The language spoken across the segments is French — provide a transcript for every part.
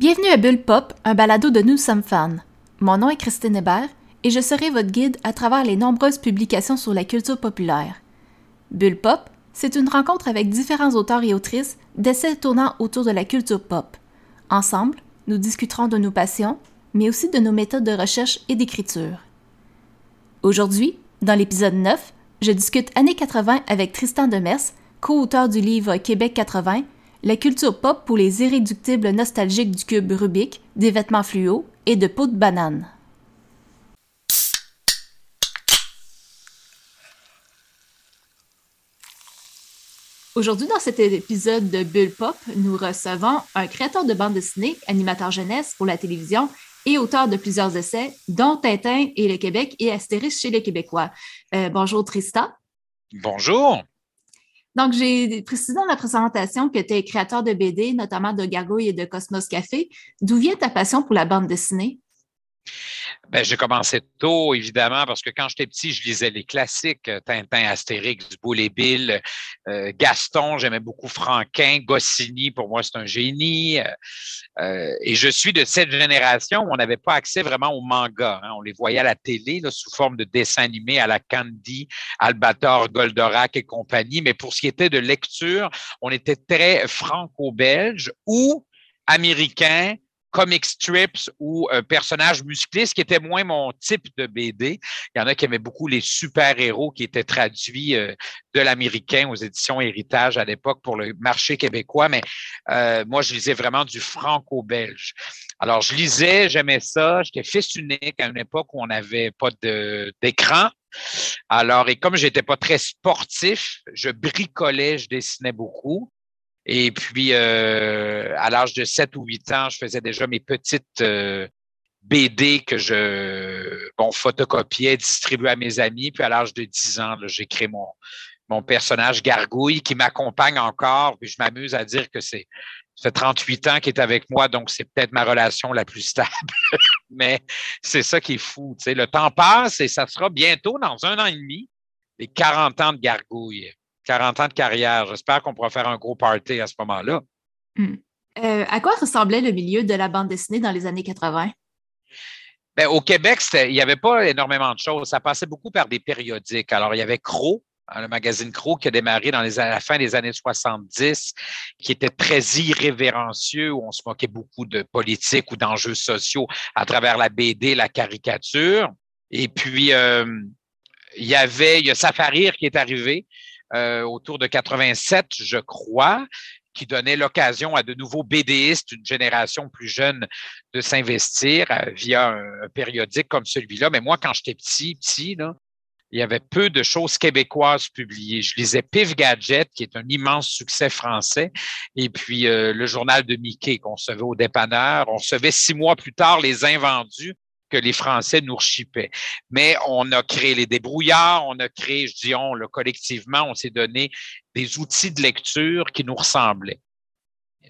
Bienvenue à Bulle Pop, un balado de Nous sommes fans. Mon nom est Christine Hébert et je serai votre guide à travers les nombreuses publications sur la culture populaire. Bulle Pop, c'est une rencontre avec différents auteurs et autrices d'essais tournant autour de la culture pop. Ensemble, nous discuterons de nos passions, mais aussi de nos méthodes de recherche et d'écriture. Aujourd'hui, dans l'épisode 9, je discute années 80 avec Tristan Demers, co-auteur du livre Québec 80, La culture pop pour les irréductibles nostalgiques du cube Rubik, des vêtements fluo et de peau de banane. Aujourd'hui, dans cet épisode de Bulle Pop, nous recevons un créateur de bande dessinée, animateur jeunesse pour la télévision et auteur de plusieurs essais, dont Tintin et le Québec et Astérix chez les Québécois. Euh, bonjour Tristan. Bonjour. Donc, j'ai précisé dans la présentation que tu es créateur de BD, notamment de Gargouille et de Cosmos Café. D'où vient ta passion pour la bande dessinée? Ben, j'ai commencé tôt, évidemment, parce que quand j'étais petit, je lisais les classiques, euh, Tintin, Astérix, Boule et Bill, euh, Gaston, j'aimais beaucoup Franquin, Goscinny, pour moi, c'est un génie. Euh, et je suis de cette génération où on n'avait pas accès vraiment aux mangas. Hein. On les voyait à la télé sous forme de dessins animés à la Candy, Albator, Goldorak et compagnie. Mais pour ce qui était de lecture, on était très franco-belge ou américain, comic strips ou un personnage musclé, ce qui était moins mon type de BD. Il y en a qui aimaient beaucoup les super-héros qui étaient traduits euh, de l'américain aux éditions Héritage à l'époque pour le marché québécois, mais euh, moi, je lisais vraiment du franco-belge. Alors, je lisais, j'aimais ça. J'étais fils unique à une époque où on n'avait pas d'écran. Alors, et comme j'étais pas très sportif, je bricolais, je dessinais beaucoup. Et puis, euh, à l'âge de 7 ou 8 ans, je faisais déjà mes petites euh, BD que je bon, photocopiais, distribuais à mes amis. Puis, à l'âge de 10 ans, j'ai créé mon, mon personnage Gargouille qui m'accompagne encore. Puis, je m'amuse à dire que c'est ça fait 38 ans qu'il est avec moi, donc c'est peut-être ma relation la plus stable. Mais c'est ça qui est fou. Le temps passe et ça sera bientôt, dans un an et demi, les 40 ans de Gargouille. 40 ans de carrière. J'espère qu'on pourra faire un gros party à ce moment-là. Hmm. Euh, à quoi ressemblait le milieu de la bande dessinée dans les années 80? Ben, au Québec, il n'y avait pas énormément de choses. Ça passait beaucoup par des périodiques. Alors, il y avait Crow, hein, le magazine Crow qui a démarré dans les, à la fin des années 70, qui était très irrévérencieux, où on se moquait beaucoup de politique ou d'enjeux sociaux à travers la BD, la caricature. Et puis, euh, il y avait, il y a Safarir qui est arrivé, euh, autour de 87, je crois, qui donnait l'occasion à de nouveaux BDistes, une génération plus jeune, de s'investir euh, via un, périodique comme celui-là. Mais moi, quand j'étais petit, petit, il y avait peu de choses québécoises publiées. Je lisais Pif Gadget, qui est un immense succès français, et puis euh, le journal de Mickey qu'on recevait au dépanneur. On recevait six mois plus tard les invendus que les Français nous rechippaient. Mais on a créé les débrouillards, on a créé, je dis on, collectivement, on s'est donné des outils de lecture qui nous ressemblaient.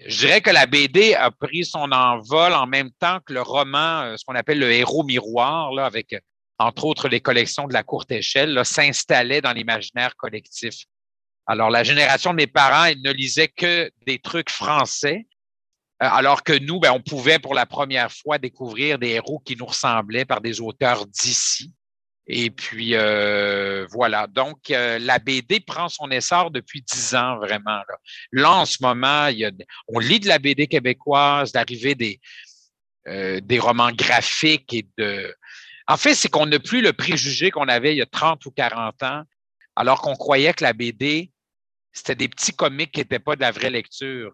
Je dirais que la BD a pris son envol en même temps que le roman, euh, ce qu'on appelle le héros miroir, là, avec entre autres les collections de la courte échelle, s'installait dans l'imaginaire collectif. Alors, la génération de mes parents, ils ne lisaient que des trucs français alors que nous, ben, on pouvait pour la première fois découvrir des héros qui nous ressemblaient par des auteurs d'ici. Et puis euh, voilà. Donc, euh, la BD prend son essor depuis dix ans, vraiment. Là, en ce moment, on lit de la BD québécoise, l'arrivée des, des romans graphiques et de. En fait, c'est qu'on n'a plus le préjugé qu'on avait il y a 30 ou 40 ans, alors qu'on croyait que la BD, c'était des petits comics qui n'étaient pas de la vraie lecture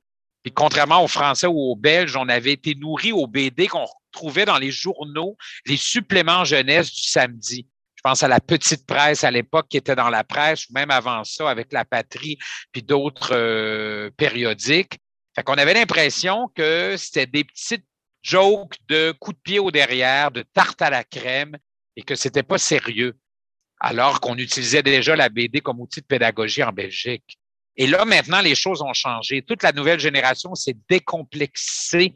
contrairement aux Français ou aux Belges, on avait été nourris aux BD qu'on retrouvait dans les journaux, les suppléments jeunesse du samedi. Je pense à la petite presse à l'époque qui était dans la presse, ou même avant ça avec la patrie, puis d'autres euh, périodiques. Fait qu'on avait l'impression que c'était des petites jokes de coups de pied au derrière, de tarte à la crème, et que c'était pas sérieux. Alors qu'on utilisait déjà la BD comme outil de pédagogie en Belgique. Et là, maintenant, les choses ont changé. Toute la nouvelle génération s'est décomplexée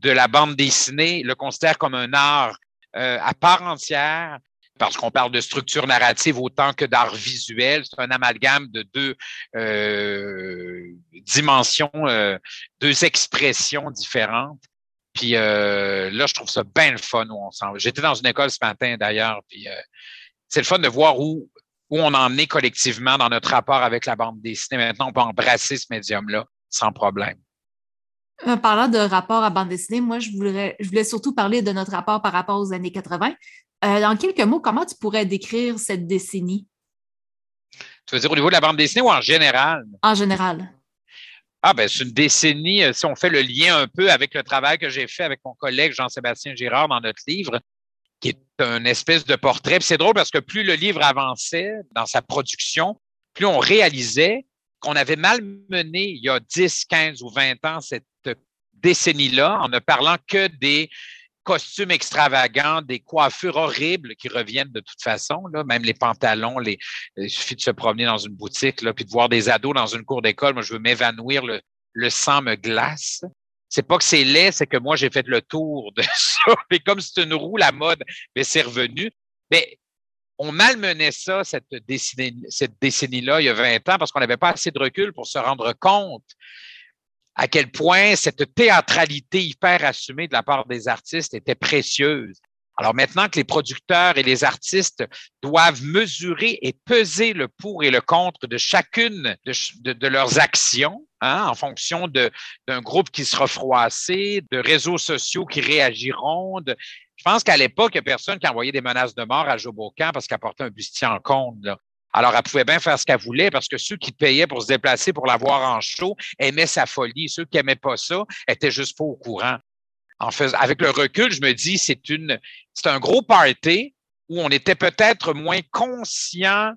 de la bande dessinée, le considère comme un art euh, à part entière, parce qu'on parle de structure narrative autant que d'art visuel. C'est un amalgame de deux euh, dimensions, euh, deux expressions différentes. Puis là, je trouve ça bien le fun où on s'en J'étais dans une école ce matin d'ailleurs, puis c'est le fun de voir où, où on en est collectivement dans notre rapport avec la bande dessinée. Maintenant, on peut embrasser ce médium-là sans problème. En parlant de rapport à bande dessinée, moi, je voulais, je voulais surtout parler de notre rapport par rapport aux années 80. Euh, dans quelques mots, comment tu pourrais décrire cette décennie? Tu veux dire au niveau de la bande dessinée ou en général? En général. Ah, ben, c'est une décennie, euh, si on fait le lien un peu avec le travail que j'ai fait avec mon collègue Jean-Sébastien Girard dans notre livre, qui est un espèce de portrait. c'est drôle parce que plus le livre avançait dans sa production, plus on réalisait qu'on avait mal mené il y a 10, 15 ou 20 ans cette décennie-là en ne parlant que des costumes extravagants, des coiffures horribles qui reviennent de toute façon, là, même les pantalons, les, il suffit de se promener dans une boutique, là, puis de voir des ados dans une cour d'école. Moi, je veux m'évanouir, le, le sang me glace. C'est pas que c'est laid, c'est que moi, j'ai fait le tour de ça. Et comme c'est une roue, la mode, mais c'est revenu. Mais on malmenait ça, cette décennie, cette décennie-là, il y a 20 ans, parce qu'on n'avait pas assez de recul pour se rendre compte à quel point cette théâtralité hyper assumée de la part des artistes était précieuse. Alors maintenant que les producteurs et les artistes doivent mesurer et peser le pour et le contre de chacune de, leurs actions, hein, en fonction d'un groupe qui sera froissé, de réseaux sociaux qui réagiront. je pense qu'à l'époque, il n'y a personne qui envoyait des menaces de mort à Joe parce qu'il apportait un bustier en compte. Alors, elle pouvait bien faire ce qu'elle voulait parce que ceux qui payaient pour se déplacer pour la voir en show aimaient sa folie. Ceux qui n'aimaient pas ça étaient juste pas au courant. En fait, avec le recul, je me dis, c'est une, c'est un gros party où on était peut-être moins conscient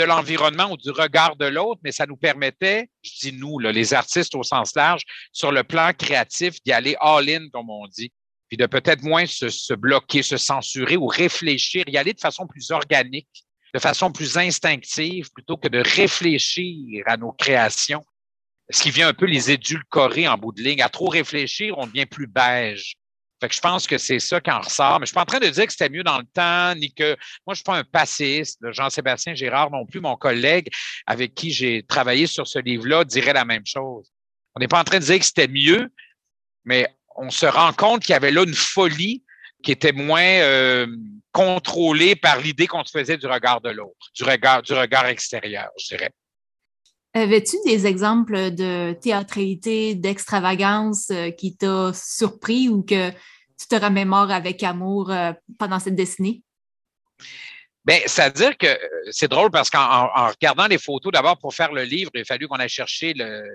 de l'environnement ou du regard de l'autre, mais ça nous permettait, je dis nous, les artistes au sens large, sur le plan créatif, d'y aller all-in, comme on dit, puis de peut-être moins se, se bloquer, se censurer ou réfléchir, y aller de façon plus organique de façon plus instinctive plutôt que de réfléchir à nos créations, ce qui vient un peu les édulcorer en bout de ligne. À trop réfléchir, on devient plus beige. Fait que je pense que c'est ça qui en ressort. Mais je suis pas en train de dire que c'était mieux dans le temps, ni que moi, je suis pas un passiste. Jean-Sébastien Gérard non plus, mon collègue avec qui j'ai travaillé sur ce livre-là, dirait la même chose. On n'est pas en train de dire que c'était mieux, mais on se rend compte qu'il y avait là une folie qui était moins euh, contrôlé par l'idée qu'on se faisait du regard de l'autre, du regard, du regard extérieur, je dirais. Avais-tu des exemples de théâtralité, d'extravagance euh, qui t'a surpris ou que tu te remémores avec amour euh, pendant cette décennie? Bien, c'est-à-dire que c'est drôle parce qu'en regardant les photos, d'abord pour faire le livre, il a fallu qu'on aille chercher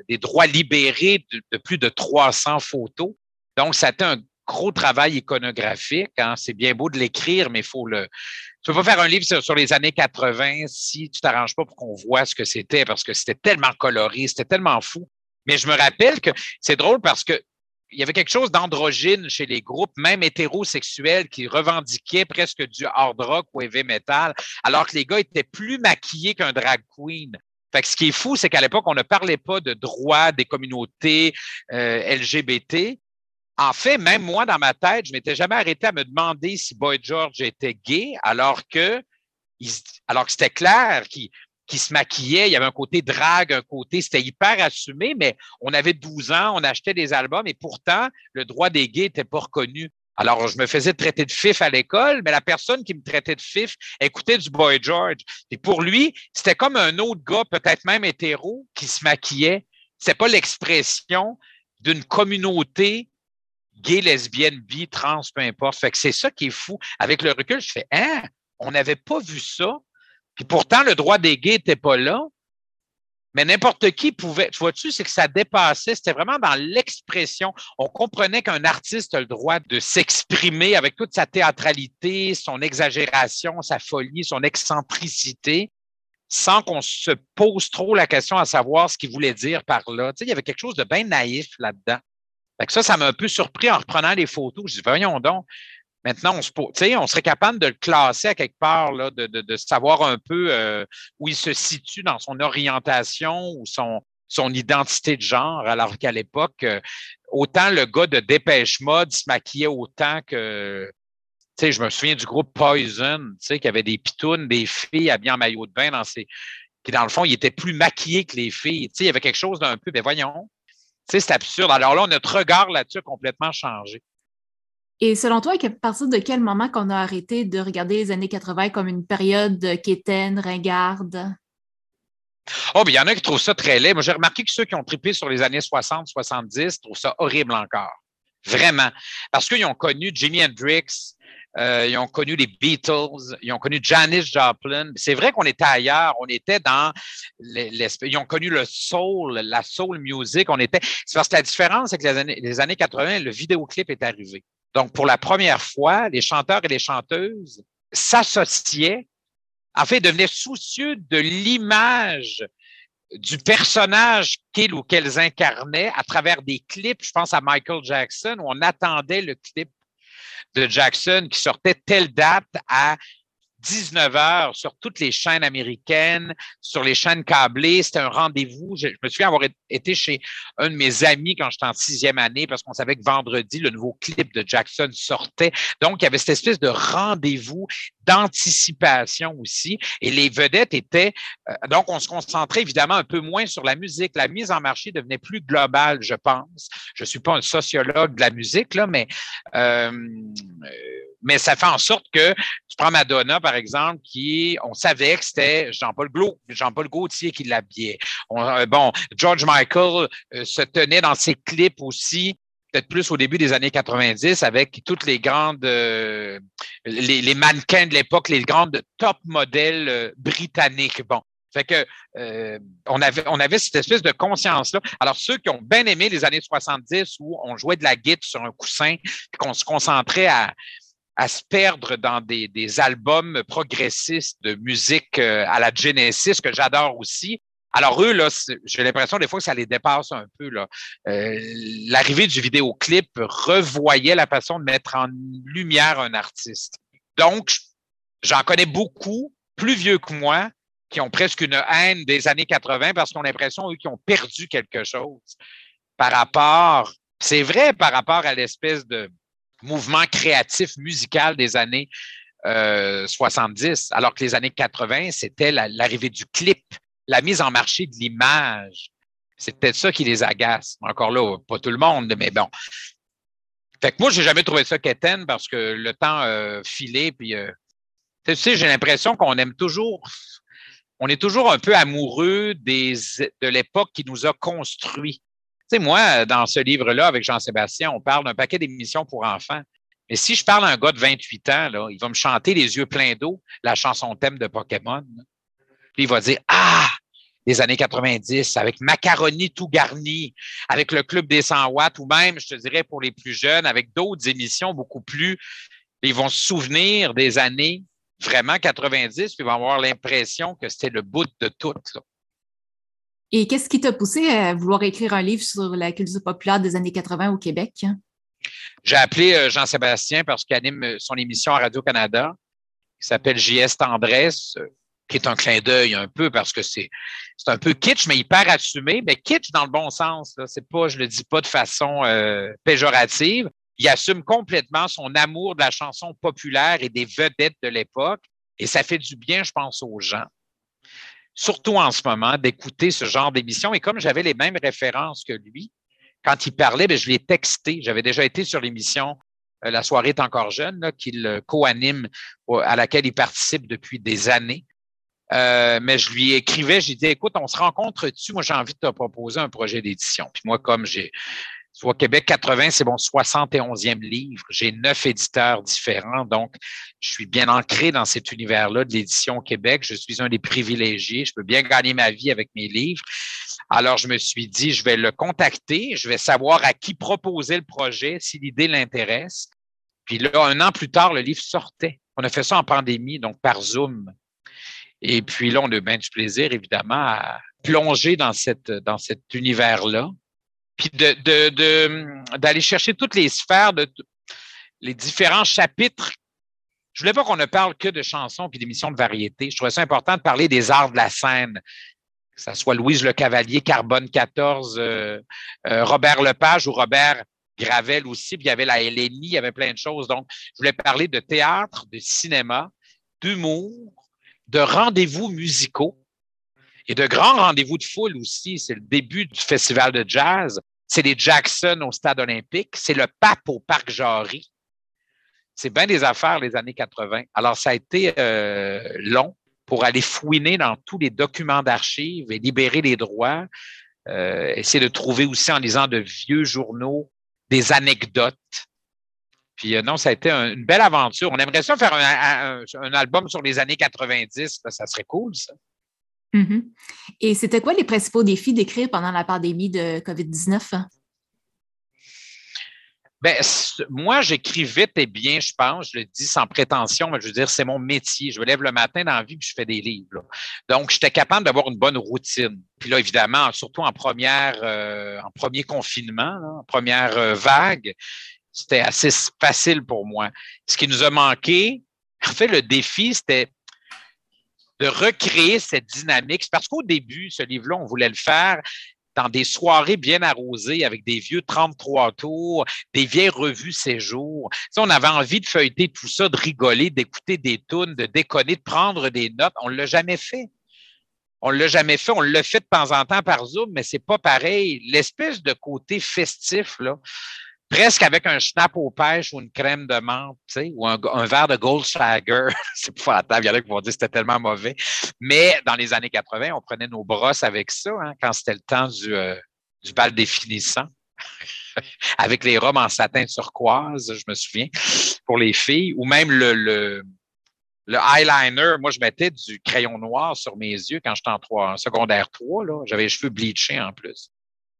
des droits libérés de, de, plus de 300 photos. Donc, ça a été un gros travail iconographique. Hein. C'est bien beau de l'écrire, mais il faut le. Tu peux pas faire un livre sur, les années 80 si tu t'arranges pas pour qu'on voit ce que c'était, parce que c'était tellement coloré, c'était tellement fou. Mais je me rappelle que c'est drôle parce que il y avait quelque chose d'androgyne chez les groupes, même hétérosexuels, qui revendiquaient presque du hard rock ou heavy metal, alors que les gars étaient plus maquillés qu'un drag queen. Fait que ce qui est fou, c'est qu'à l'époque, on ne parlait pas de droits des communautés euh, LGBT, en fait, même moi, dans ma tête, je m'étais jamais arrêté à me demander si Boy George était gay, alors que, alors que c'était clair qu'il se maquillait, il y avait un côté drague, un côté, c'était hyper assumé, mais on avait 12 ans, on achetait des albums et pourtant, le droit des gays n'était pas reconnu. Alors, je me faisais traiter de fif à l'école, mais la personne qui me traitait de fif écoutait du Boy George. Et pour lui, c'était comme un autre gars, peut-être même hétéro, qui se maquillait. C'est pas l'expression d'une communauté gay, lesbienne, bi, trans, peu importe. C'est ça qui est fou. Avec le recul, je fais, hein, on n'avait pas vu ça. Puis pourtant, le droit des gays n'était pas là. Mais n'importe qui pouvait. Tu vois-tu, c'est que ça dépassait. C'était vraiment dans l'expression. On comprenait qu'un artiste a le droit de s'exprimer avec toute sa théâtralité, son exagération, sa folie, son excentricité, sans qu'on se pose trop la question à savoir ce qu'il voulait dire par là. Tu sais, il y avait quelque chose de bien naïf là-dedans ça, ça m'a un peu surpris en reprenant les photos. Je dis, voyons donc, maintenant, on, se, on serait capable de le classer à quelque part, là, de, de, de savoir un peu euh, où il se situe dans son orientation ou son, son identité de genre, alors qu'à l'époque, euh, autant le gars de Dépêche Mode se maquillait autant que. Tu sais, je me souviens du groupe Poison, tu sais, qui avait des pitounes, des filles habillées en maillot de bain dans ses. qui, dans le fond, ils étaient plus maquillés que les filles. Tu sais, il y avait quelque chose d'un peu, ben voyons, sais, c'est absurde. Alors là, notre regard là-dessus a complètement changé. Et selon toi, à partir de quel moment qu'on a arrêté de regarder les années 80 comme une période quétaine, ringarde? Oh, bien, il y en a qui trouvent ça très laid. Moi, j'ai remarqué que ceux qui ont trippé sur les années 60, 70 trouvent ça horrible encore. Vraiment. Parce qu'ils ont connu Jimi Hendrix, euh, ils ont connu les Beatles, ils ont connu Janis Joplin. C'est vrai qu'on était ailleurs, on était dans l'espèce. Ils ont connu le soul, la soul music. On était. C'est parce que la différence, c'est que les années, les années 80, le vidéoclip est arrivé. Donc, pour la première fois, les chanteurs et les chanteuses s'associaient, en fait, devenaient soucieux de l'image du personnage qu'ils ou qu'elles incarnaient à travers des clips. Je pense à Michael Jackson, où on attendait le clip de Jackson qui sortait telle date à 19 heures sur toutes les chaînes américaines, sur les chaînes câblées. C'était un rendez-vous. Je, me souviens avoir été chez un de mes amis quand j'étais en sixième année parce qu'on savait que vendredi, le nouveau clip de Jackson sortait. Donc, il y avait cette espèce de rendez-vous d'anticipation aussi. Et les vedettes étaient, euh, donc on se concentrait évidemment un peu moins sur la musique. La mise en marché devenait plus globale, je pense. Je suis pas un sociologue de la musique, là, mais euh, mais ça fait en sorte que tu prends Madonna, par exemple, qui, on savait que c'était Jean-Paul Jean-Paul Gaultier qui l'habillait. Euh, bon, George Michael euh, se tenait dans ses clips aussi peut-être plus au début des années 90 avec toutes les grandes, euh, les, mannequins de l'époque, les grandes top modèles britanniques. Bon. Fait que on avait on avait cette espèce de conscience là. Alors ceux qui ont bien aimé les années 70 où on jouait de la guitare sur un coussin, qu'on se concentrait à à se perdre dans des, des albums progressistes de musique euh, à la Genesis que j'adore aussi. Alors eux, là, j'ai l'impression des fois que ça les dépasse un peu. Euh, l'arrivée du vidéoclip revoyait la façon de mettre en lumière un artiste. Donc, j'en connais beaucoup, plus vieux que moi, qui ont presque une haine des années 80 parce qu'on a l'impression, eux, qu'ils ont perdu quelque chose par rapport, c'est vrai par rapport à l'espèce de, mouvement créatif musical des années 70, euh, alors que les années 80, c'était l'arrivée du clip, la mise en marché de l'image. C'est peut-être ça qui les agace. Encore là, pas tout le monde, mais bon. Fait que moi, j'ai jamais trouvé ça quétaine parce que le temps euh, filé, puis euh, tu sais, j'ai l'impression qu'on aime toujours, on est toujours un peu amoureux de l'époque qui nous a construits. Tu sais, moi, dans ce livre-là, avec Jean-Sébastien, on parle d'un paquet d'émissions pour enfants. Mais si je parle à un gars de 28 ans, il va me chanter les yeux pleins d'eau la chanson thème de Pokémon. Puis il va dire Ah, les années 90, avec macaroni tout garni, avec le Club des 100 watts, ou même, je te dirais, pour les plus jeunes, avec d'autres émissions beaucoup plus. Ils vont se souvenir des années vraiment 90, puis ils vont avoir l'impression que c'était le bout de tout. Et qu'est-ce qui t'a poussé à vouloir écrire un livre sur la culture populaire des années 80 au Québec? J'ai appelé euh, Jean-Sébastien parce qu'il anime euh, son émission à Radio-Canada qui s'appelle JS Tendresse, euh, qui est un clin d'œil un peu parce que c'est un peu kitsch, mais hyper assumé. Mais kitsch dans le bon sens. C'est pas, je le dis pas de façon péjorative. Il assume complètement son amour de la chanson populaire et des vedettes de l'époque. Et ça fait du bien, je pense, aux gens surtout en ce moment, d'écouter ce genre d'émission. Et comme j'avais les mêmes références que lui, quand il parlait, bien, je l'ai texté. J'avais déjà été sur l'émission euh, La soirée est encore jeune, qu'il co-anime, à laquelle il participe depuis des années. Euh, mais je lui écrivais, j'ai dit, écoute, on se rencontre-tu? Moi, j'ai envie de te proposer un projet d'édition. Puis moi, comme j'ai Soit Québec 80, c'est mon 71e livre. J'ai neuf éditeurs différents, donc je suis bien ancré dans cet univers-là de l'édition Québec. Je suis un des privilégiés. Je peux bien gagner ma vie avec mes livres. Alors, je me suis dit, je vais le contacter, je vais savoir à qui proposer le projet, si l'idée l'intéresse. Puis là, un an plus tard, le livre sortait. On a fait ça en pandémie, donc par Zoom. Et puis là, on a bien du plaisir, évidemment, à plonger dans, cet univers-là puis d'aller de, de, chercher toutes les sphères de les différents chapitres. Je voulais pas qu'on ne parle que de chansons puis d'émissions de variété. Je trouvais ça important de parler des arts de la scène, que ce soit Louise Le Cavalier, Carbone 14, euh, euh, Robert Lepage ou Robert Gravel aussi. Puis il y avait la Hélénie, il y avait plein de choses. Donc, je voulais parler de théâtre, de cinéma, d'humour, de rendez-vous musicaux et de grands rendez-vous de foule aussi. C'est le début du festival de jazz. C'est les Jackson au Stade olympique. C'est le pape au Parc Jarry. C'est bien des affaires, les années 80. Alors, ça a été euh, long pour aller fouiner dans tous les documents d'archives et libérer les droits. Euh, essayer de trouver aussi en lisant de vieux journaux des anecdotes. Puis euh, non, ça a été une belle aventure. On aimerait ça faire un, album sur les années 90. ça serait cool, ça. Mm-hmm. Et c'était quoi les principaux défis d'écrire pendant la pandémie de COVID-19? Ben, moi, j'écris vite et bien, je pense. Je le dis sans prétention, mais je veux dire, c'est mon métier. Je me lève le matin dans la vie puis je fais des livres. Donc, j'étais capable d'avoir une bonne routine. Puis là, évidemment, surtout en première, euh, en premier confinement, en première euh, vague, c'était assez facile pour moi. Ce qui nous a manqué, en fait, le défi, c'était de recréer cette dynamique. Parce qu'au début, ce livre-là, on voulait le faire dans des soirées bien arrosées avec des vieux 33 tours, des vieilles revues séjours. Si on avait envie de feuilleter tout ça, de rigoler, d'écouter des tunes, de déconner, de prendre des notes. On ne l'a jamais fait. On ne l'a jamais fait. On le fait de temps en temps par Zoom, mais c'est pas pareil. L'espèce de côté festif, là, presque avec un schnapp aux pêches ou une crème de menthe, ou un, verre de Goldschlager. c'est pas la. Il y en a qui vont dire que c'était tellement mauvais. Mais dans les années 80, on prenait nos brosses avec ça hein, quand c'était le temps du, euh, du bal définissant. avec les robes en satin turquoise, je me souviens, pour les filles, ou même le, le, le eyeliner. Moi, je mettais du crayon noir sur mes yeux quand j'étais en, en secondaire 3. J'avais les cheveux bleachés en plus.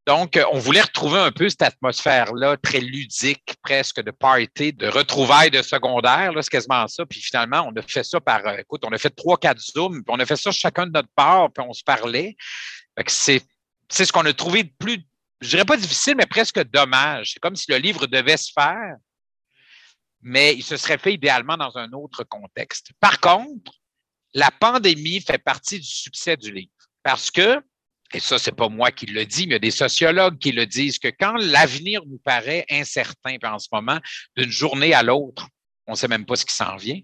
Donc, euh, on voulait retrouver un peu cette atmosphère-là, très ludique, presque de party, de retrouvailles de secondaire, c'est quasiment ça. Puis finalement, on a fait ça par, euh, écoute, on a fait trois, quatre zooms, puis on a fait ça chacun de notre part, puis on se parlait. C'est ce qu'on a trouvé de plus, je dirais pas difficile, mais presque dommage. C'est comme si le livre devait se faire, mais il se serait fait idéalement dans un autre contexte. Par contre, la pandémie fait partie du succès du livre parce que et ça, c'est pas moi qui le dis, mais il y a des sociologues qui le disent, que quand l'avenir nous paraît incertain en ce moment, d'une journée à l'autre, on ne sait même pas ce qui s'en vient,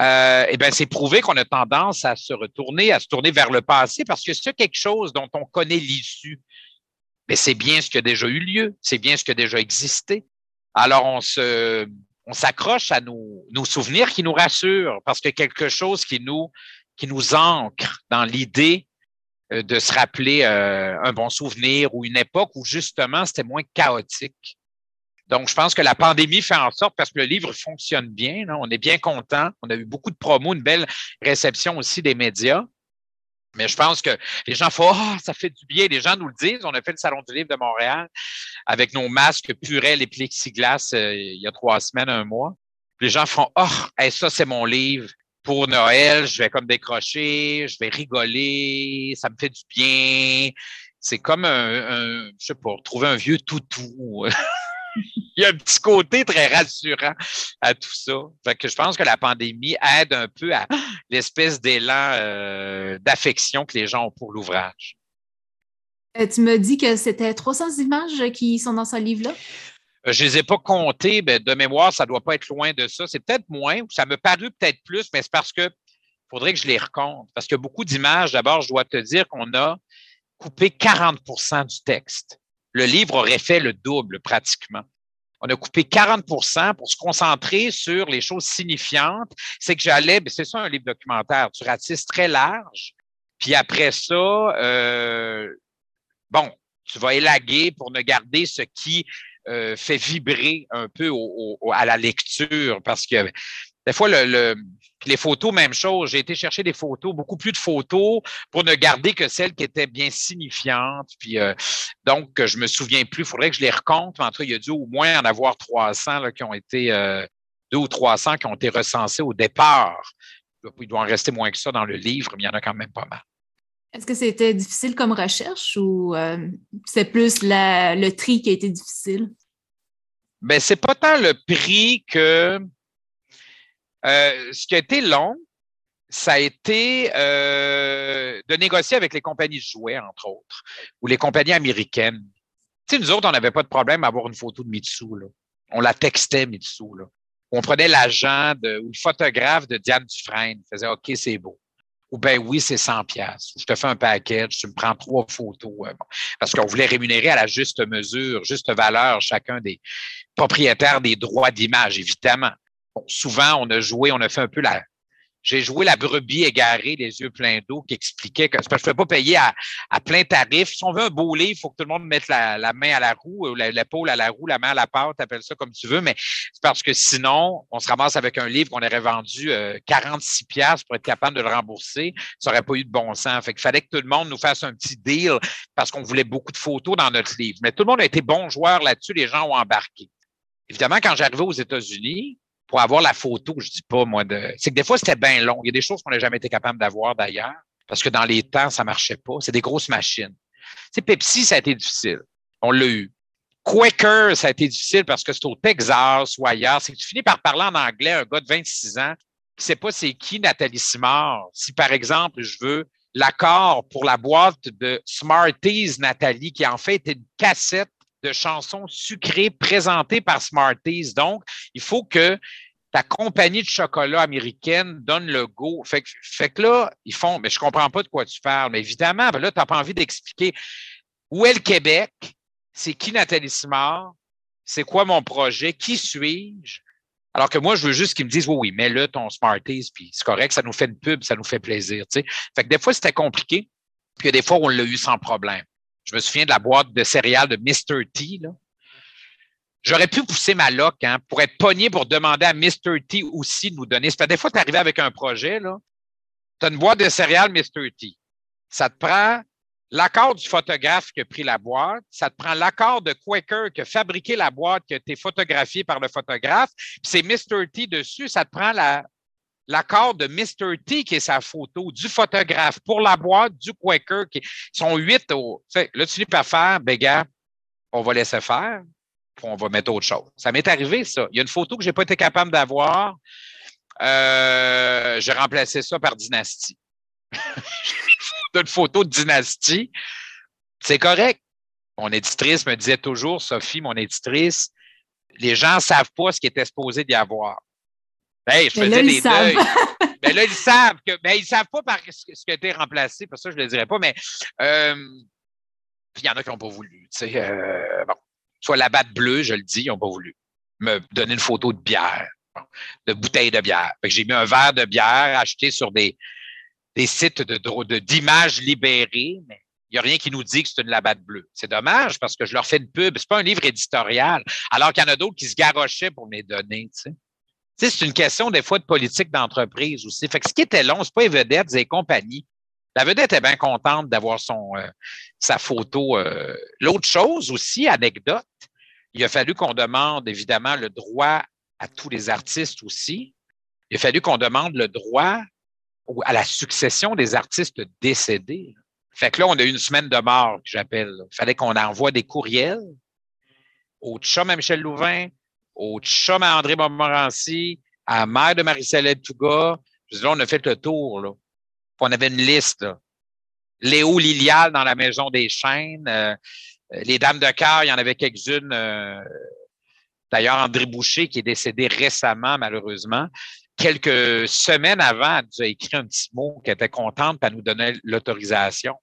euh, eh bien, c'est prouvé qu'on a tendance à se retourner, à se tourner vers le passé, parce que c'est quelque chose dont on connaît l'issue. Mais c'est bien ce qui a déjà eu lieu, c'est bien ce qui a déjà existé. Alors, on se, on s'accroche à nos, nos, souvenirs qui nous rassurent, parce que quelque chose qui nous, qui nous ancre dans l'idée de se rappeler euh, un bon souvenir ou une époque où justement c'était moins chaotique. Donc, je pense que la pandémie fait en sorte, parce que le livre fonctionne bien, on est bien content, on a eu beaucoup de promos, une belle réception aussi des médias. Mais je pense que les gens font oh, ça fait du bien. Les gens nous le disent. On a fait le Salon du livre de Montréal avec nos masques purels et plexiglas euh, il y a trois semaines, un mois. Les gens font Oh, ça, c'est mon livre pour Noël, je vais comme décrocher, je vais rigoler, ça me fait du bien. C'est comme un, je sais pas, trouver un vieux toutou. Il y a un petit côté très rassurant à tout ça. Fait que je pense que la pandémie aide un peu à l'espèce d'élan euh, d'affection que les gens ont pour l'ouvrage. Euh, tu me dis que c'était 300 images qui sont dans ce livre-là? Euh, je ne les ai pas comptés, mais de mémoire, ça ne doit pas être loin de ça. C'est peut-être moins, ça me paru peut-être plus, mais c'est parce que faudrait que je les recompte. Parce que beaucoup d'images, d'abord, je dois te dire qu'on a coupé 40% du texte. Le livre aurait fait le double pratiquement. On a coupé 40% pour se concentrer sur les choses signifiantes. C'est que j'allais, ben, c'est ça un livre documentaire, tu ratisses très large. Puis après ça, euh, bon, tu vas élaguer pour ne garder ce qui euh, fait vibrer un peu à la lecture parce que des fois, le, les photos, même chose. J'ai été chercher des photos, beaucoup plus de photos pour ne garder que celles qui étaient bien signifiantes. Puis euh, donc, je me souviens plus. Il faudrait que je les recompte. Mais en tout cas, il y a dû au moins en avoir 300 là, qui ont été, euh, deux ou 300 qui ont été recensés au départ. Il doit en rester moins que ça dans le livre, mais il y en a quand même pas mal. Est-ce que c'était difficile comme recherche ou euh, c'est plus le tri qui a été difficile? Ben, c'est pas tant le prix que euh, ce qui a été long, ça a été euh, de négocier avec les compagnies de jouets, entre autres, ou les compagnies américaines. Tu sais, nous autres, on n'avait pas de problème à avoir une photo de Mitsu. Là. On la textait, Mitsu. Là. On prenait l'agent ou le photographe de Diane Dufresne. On faisait OK, c'est beau ou ben oui, c'est 100 pièces. Je te fais un package, tu me prends trois photos. parce qu'on voulait rémunérer à la juste mesure, juste valeur chacun des propriétaires des droits d'image, évidemment. souvent, on a joué, on a fait un peu la, j'ai joué la brebis égarée, les yeux pleins d'eau, qui expliquait que, je ne peux pas payer à, plein tarif. Si on veut un beau livre, il faut que tout le monde mette la, main à la roue, ou l'épaule à la roue, la main à la pâte, appelle ça comme tu veux, mais c'est parce que sinon, on se ramasse avec un livre qu'on aurait vendu 46 euh, pièces pour être capable de le rembourser. Ça n'aurait pas eu de bon sens. Fait qu'il fallait que tout le monde nous fasse un petit deal parce qu'on voulait beaucoup de photos dans notre livre. Mais tout le monde a été bon joueur là-dessus, les gens ont embarqué. Évidemment, quand j'arrivais aux États-Unis, pour avoir la photo, je dis pas, moi, de. C'est que des fois, c'était bien long. Il y a des choses qu'on n'a jamais été capable d'avoir d'ailleurs, parce que dans les temps, ça marchait pas. C'est des grosses machines. C'est Pepsi, ça a été difficile. On l'a eu. Quaker, ça a été difficile parce que c'est au Texas ou ailleurs. C'est que tu finis par parler en anglais un gars de 26 ans qui ne sait pas c'est qui Nathalie Simard. Si, par exemple, je veux l'accord pour la boîte de Smarties Nathalie, qui en fait était une cassette de chansons sucrées présentées par Smarties. Donc, il faut que ta compagnie de chocolat américaine donne le go. Fait que, là, ils font, mais je comprends pas de quoi tu parles. Mais évidemment, ben là, tu n'as pas envie d'expliquer où est le Québec, c'est qui Nathalie Simard, c'est quoi mon projet, qui suis-je? Alors que moi, je veux juste qu'ils me disent, oui, oui, mets-le ton Smarties, puis c'est correct, ça nous fait une pub, ça nous fait plaisir. Tu sais. Fait que des fois, c'était compliqué, puis des fois, on l'a eu sans problème. Je me souviens de la boîte de céréales de Mr. T. J'aurais pu pousser ma loc hein, pour être pogné pour demander à Mr. T aussi de nous donner. Des fois, tu arrives avec un projet, tu as une boîte de céréales Mr. T. Ça te prend l'accord du photographe qui a pris la boîte, ça te prend l'accord de Quaker qui a fabriqué la boîte, qui a été photographiée par le photographe, puis c'est Mr. T dessus, ça te prend la, l'accord de Mr. T, qui est sa photo, du photographe, pour la boîte, du Quaker, qui sont huit au. Là, tu finis par faire, ben, gars, on va laisser faire, puis on va mettre autre chose. Ça m'est arrivé, ça. Il y a une photo que je n'ai pas été capable d'avoir. Euh, j'ai remplacé ça par Dynastie. une photo de Dynastie. C'est correct. Mon éditrice me disait toujours, Sophie, mon éditrice, les gens ne savent pas ce qui était supposé d'y avoir. Ben, je faisais des deuils. mais là, ils savent que. Mais ils savent pas par ce qui a été remplacé, que ça, je ne le dirais pas, mais euh, il y en a qui n'ont pas voulu. Tu sais, euh, bon. Soit la batte bleue, je le dis, ils n'ont pas voulu me donner une photo de bière, de bouteille de bière. J'ai mis un verre de bière acheté sur des, des sites de, d'images libérées, mais il n'y a rien qui nous dit que c'est une labatte bleue. C'est dommage parce que je leur fais une pub. C'est pas un livre éditorial, alors qu'il y en a d'autres qui se garochaient pour me les donner. Tu sais c'est une question des fois de politique d'entreprise aussi. Fait que ce qui était long, c'est pas les vedettes et compagnie. La vedette est bien contente d'avoir son euh, sa photo. Euh. L'autre chose aussi, anecdote, il a fallu qu'on demande évidemment le droit à tous les artistes aussi. Il a fallu qu'on demande le droit à la succession des artistes décédés. Fait que là, on a eu une semaine de mort, que j'appelle. Il fallait qu'on envoie des courriels au chum à Michel Louvain, au chum à André Montmorency, à la mère de Marie-Céleste Touga. Je là, on a fait le tour. Là. on avait une liste. Léo Lilial dans la Maison des Chaînes. Euh, les Dames de cœur, il y en avait quelques-unes. Euh, d'ailleurs, André Boucher, qui est décédé récemment, malheureusement. Quelques semaines avant, elle nous a écrit un petit mot qu'elle était contente, puis elle nous donnait l'autorisation.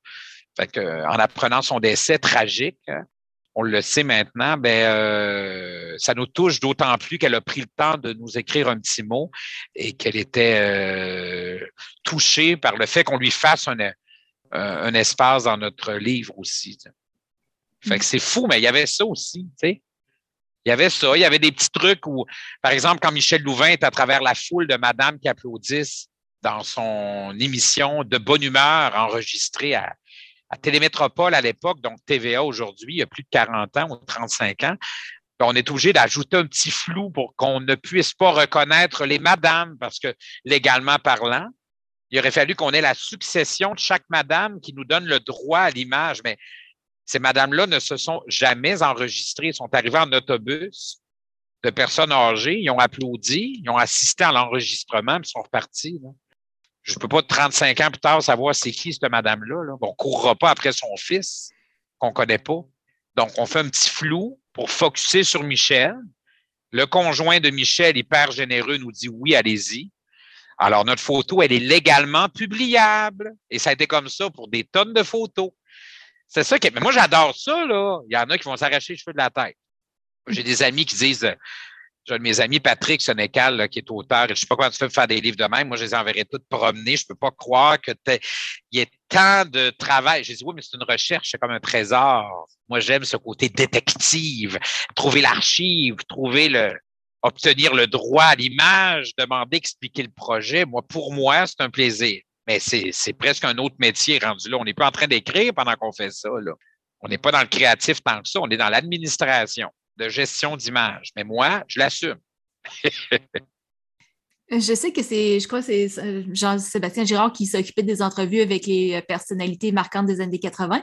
Fait que, en apprenant son décès tragique, hein, on le sait maintenant, ben, euh, ça nous touche d'autant plus qu'elle a pris le temps de nous écrire un petit mot et qu'elle était euh, touchée par le fait qu'on lui fasse un, un, espace dans notre livre aussi. Fait que c'est fou, mais il y avait ça aussi, tu sais. Il y avait ça. Il y avait des petits trucs où, par exemple, quand Michel Louvain est à travers la foule de Madame qui applaudissent dans son émission de bonne humeur enregistrée à, à Télémétropole à l'époque, donc TVA aujourd'hui, il y a plus de 40 ans ou 35 ans, ben, on est obligé d'ajouter un petit flou pour qu'on ne puisse pas reconnaître les madames, parce que légalement parlant, il aurait fallu qu'on ait la succession de chaque madame qui nous donne le droit à l'image. Mais ces madames-là ne se sont jamais enregistrées, sont arrivées en autobus de personnes âgées, ils ont applaudi, ils ont assisté à l'enregistrement, puis sont repartis. Je ne peux pas, 35 ans plus tard, savoir c'est qui cette madame-là. On ne courra pas après son fils qu'on ne connaît pas. Donc, on fait un petit flou pour focuser sur Michel. Le conjoint de Michel, hyper généreux, nous dit oui, allez-y. Alors, notre photo, elle est légalement publiable. Et ça a été comme ça pour des tonnes de photos. C'est ça qui. Mais moi, j'adore ça, là. Il y en a qui vont s'arracher les cheveux de la tête. J'ai des amis qui disent J'ai un de mes amis, Patrick Sénécal, qui est auteur, je ne sais pas comment tu fais faire des livres de même. Moi, je les enverrais toutes promener. Je ne peux pas croire qu'il y ait tant de travail. J'ai dit, oui, mais c'est une recherche, c'est comme un trésor. Moi, j'aime ce côté détective, trouver l'archive, trouver le, obtenir le droit à l'image, demander, expliquer le projet. Moi, pour moi, c'est un plaisir. Mais c'est presque un autre métier rendu là. On n'est pas en train d'écrire pendant qu'on fait ça. On n'est pas dans le créatif tant que ça. On est dans l'administration de gestion d'image. Mais moi, je l'assume. je sais que c'est, je crois que c'est euh, Jean-Sébastien Girard qui s'occupait des entrevues avec les euh, personnalités marquantes des années 80.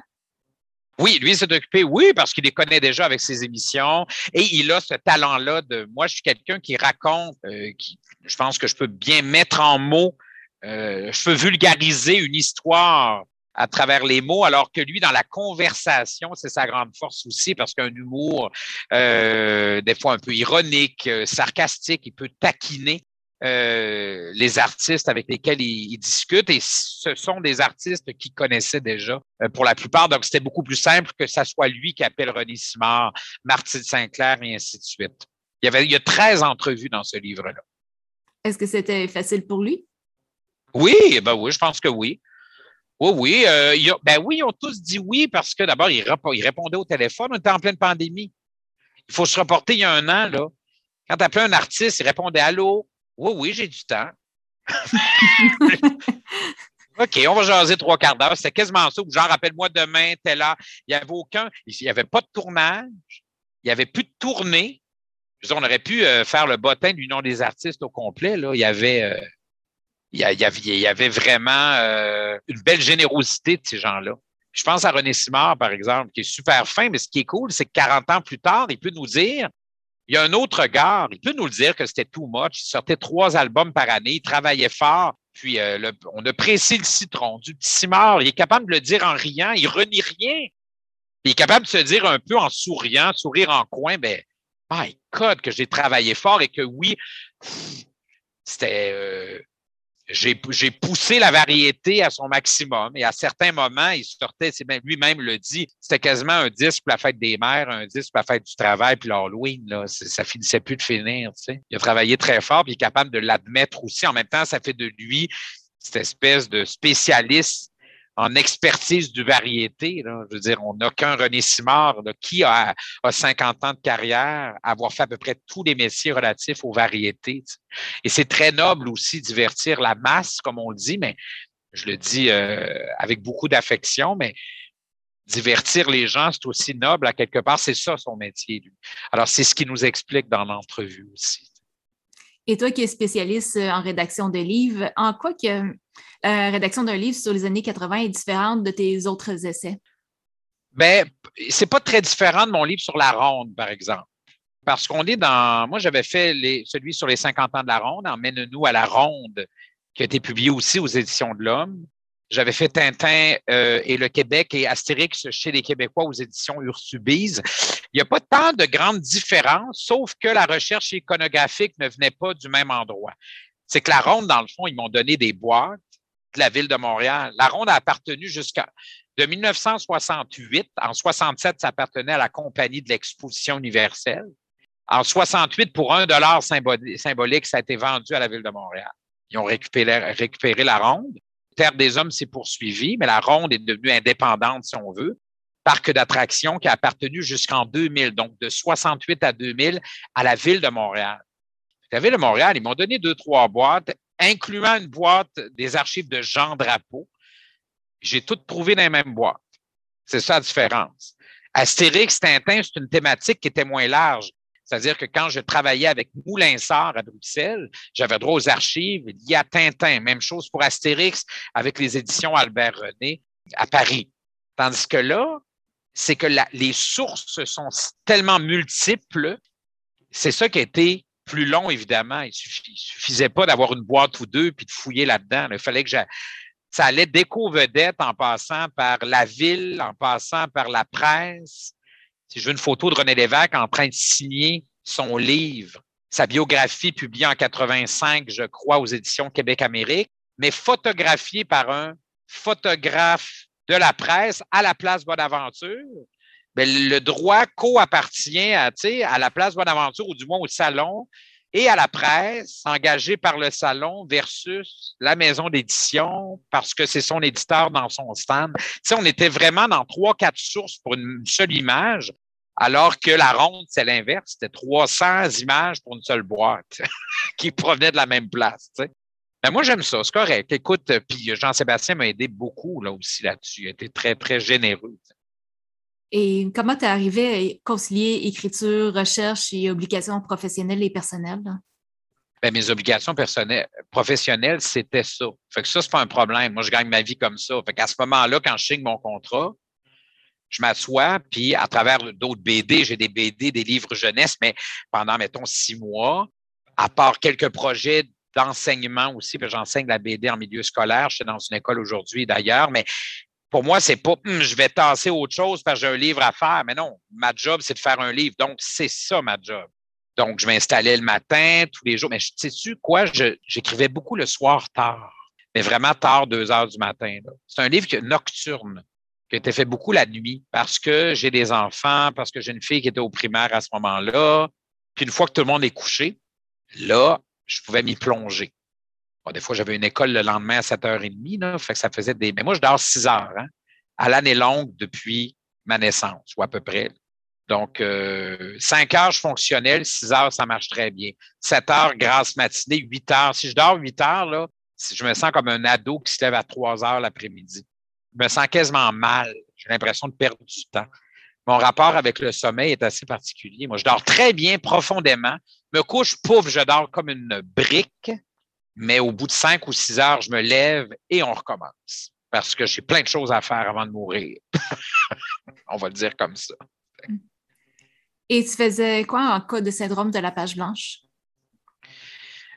Oui, lui s'est occupé, oui, parce qu'il les connaît déjà avec ses émissions et il a ce talent-là de. Moi, je suis quelqu'un qui raconte, euh, qui, je pense que je peux bien mettre en mots, je peux vulgariser une histoire à travers les mots, alors que lui, dans la conversation, c'est sa grande force aussi, parce qu'un humour, euh, des fois un peu ironique, euh, sarcastique, il peut taquiner euh, les artistes avec lesquels il, il, discute, et ce sont des artistes qu'il connaissait déjà pour la plupart, donc c'était beaucoup plus simple que ça soit lui qui appelle René Simard, Martine Sinclair, et ainsi de suite. Il y, avait, il y a 13 entrevues dans ce livre-là. Est-ce que c'était facile pour lui? Oui, ben oui, je pense que oui. Oui, oui. Euh, ben oui, ils ont tous dit oui parce que d'abord, ils, répondaient au téléphone. On était en pleine pandémie. Il faut se reporter il y a un an, là. Quand tu appelais un artiste, il répondait Allô? Oui, oui, j'ai du temps. OK, on va jaser trois quarts d'heure. C'était quasiment ça. Genre, rappelle-moi demain, telle heure. Il n'y avait aucun. Il n'y avait pas de tournage. Il n'y avait plus de tournée. on aurait pu euh, faire le bottin du nom des artistes au complet. Là. Il y avait. Euh, il y, avait, vraiment euh, une belle générosité de ces gens-là. Je pense à René Simard, par exemple, qui est super fin, mais ce qui est cool, c'est que 40 ans plus tard, il peut nous dire, il y a un autre regard, il peut nous le dire que c'était too much, il sortait trois albums par année, il travaillait fort, puis euh, on a pressé le citron du petit Simard, il est capable de le dire en riant, il renie rien. Il est capable de se dire un peu en souriant, sourire en coin, ben, my God, que j'ai travaillé fort et que oui, c'était, euh, j'ai poussé la variété à son maximum et à certains moments, il sortait, lui-même le dit, c'était quasiment un disque pour la fête des mères, un disque pour la fête du travail, puis l'Halloween, là, ça finissait plus de finir. Il a travaillé très fort, puis il est capable de l'admettre aussi. En même temps, ça fait de lui cette espèce de spécialiste en expertise du variété. Là. Je veux dire, on n'a qu'un René Simard qui a, a 50 ans de carrière, avoir fait à peu près tous les métiers relatifs aux variétés. Et c'est très noble aussi divertir la masse, comme on le dit, mais je le dis euh, avec beaucoup d'affection, mais divertir les gens, c'est aussi noble à quelque part. C'est ça son métier, lui. Alors, c'est ce qui nous explique dans l'entrevue aussi. Et toi qui es spécialiste euh, en rédaction de livres, en quoi que la rédaction d'un livre sur les années 80 est différente de tes autres essais? Bien, c'est pas très différent de mon livre sur la ronde, par exemple. Parce qu'on est dans. Moi, j'avais fait celui sur les 50 ans de la ronde, Emmène-nous à la ronde, qui a été publié aussi aux Éditions de l'Homme. J'avais fait Tintin euh, et le Québec et Astérix chez les Québécois aux éditions Ursubise. Il n'y a pas tant de grandes différences, sauf que la recherche iconographique ne venait pas du même endroit. C'est que la ronde, dans le fond, ils m'ont donné des boîtes de la ville de Montréal. La ronde a appartenu jusqu'à de 1968. En 67, ça appartenait à la Compagnie de l'Exposition universelle. En 68, pour un dollar symbolique, ça a été vendu à la ville de Montréal. Ils ont récupéré la ronde. Terre des Hommes s'est poursuivi, mais la ronde est devenue indépendante, si on veut. Parc d'attractions qui a appartenu jusqu'en 2000, donc de 68 à 2000 à la ville de Montréal. La ville de Montréal, ils m'ont donné deux, trois boîtes incluant une boîte des archives de Jean Drapeau. J'ai tout trouvé dans les mêmes boîtes. C'est ça la différence. Astérix, Tintin, c'est une thématique qui était moins large. C'est-à-dire que quand je travaillais avec Moulinsart à Bruxelles, j'avais droit aux archives liées à Tintin. Même chose pour Astérix avec les éditions Albert René à Paris. Tandis que là, c'est que les sources sont tellement multiples. C'est ça qui a été plus long, évidemment. Il ne suffisait pas d'avoir une boîte ou deux puis de fouiller là-dedans. Il fallait que ça allait déco-vedette en passant par la ville, en passant par la presse. Si je veux une photo de René Lévesque en train de signer son livre, sa biographie publiée en 85, je crois, aux éditions Québec-Amérique, mais photographiée par un photographe de la presse à la place Bonaventure, ben, le droit co-appartient à, à la place Bonaventure ou du moins au salon et à la presse engagée par le salon versus la maison d'édition parce que c'est son éditeur dans son stand. sais, on était vraiment dans trois, quatre sources pour une seule image, alors que la ronde, c'est l'inverse. C'était 300 images pour une seule boîte qui provenait de la même place. Ben, moi, j'aime ça, c'est correct. Écoute, puis Jean-Sébastien m'a aidé beaucoup là aussi là-dessus. Il a été très, très généreux. Et comment tu es arrivé à concilier écriture, recherche et obligations professionnelles et personnelles? Bien, mes obligations personnelles, professionnelles, c'était ça. Fait que ça, c'est pas un problème. Moi, je gagne ma vie comme ça. Fait qu'à ce moment-là, quand je signe mon contrat, je m'assois, puis à travers d'autres BD, j'ai des BD, des livres jeunesse, mais pendant, mettons, six mois, à part quelques projets d'enseignement aussi, puis j'enseigne la BD en milieu scolaire. Je suis dans une école aujourd'hui d'ailleurs, mais pour moi, c'est pas hum, je vais tasser autre chose parce que j'ai un livre à faire. Mais non, ma job, c'est de faire un livre. Donc, c'est ça ma job. Donc, je m'installais le matin, tous les jours. Mais sais-tu quoi? J'écrivais beaucoup le soir tard, mais vraiment tard, deux heures du matin. C'est un livre nocturne qui a été fait beaucoup la nuit parce que j'ai des enfants, parce que j'ai une fille qui était au primaire à ce moment-là. Puis une fois que tout le monde est couché, là, je pouvais m'y plonger des fois, j'avais une école le lendemain à 7h30, là, fait que ça faisait des. Mais moi, je dors 6 heures hein, à l'année longue depuis ma naissance, ou à peu près. Donc, euh, 5 heures, je fonctionnelle, 6 heures, ça marche très bien. 7 heures, grâce matinée, 8 heures. Si je dors 8 heures, là, je me sens comme un ado qui se lève à 3 heures l'après-midi. Je me sens quasiment mal. J'ai l'impression de perdre du temps. Mon rapport avec le sommeil est assez particulier. Moi, je dors très bien, profondément. Me couche, pouf, je dors comme une brique mais au bout de cinq ou six heures, je me lève et on recommence parce que j'ai plein de choses à faire avant de mourir. on va le dire comme ça. Et tu faisais quoi en cas de syndrome de la page blanche?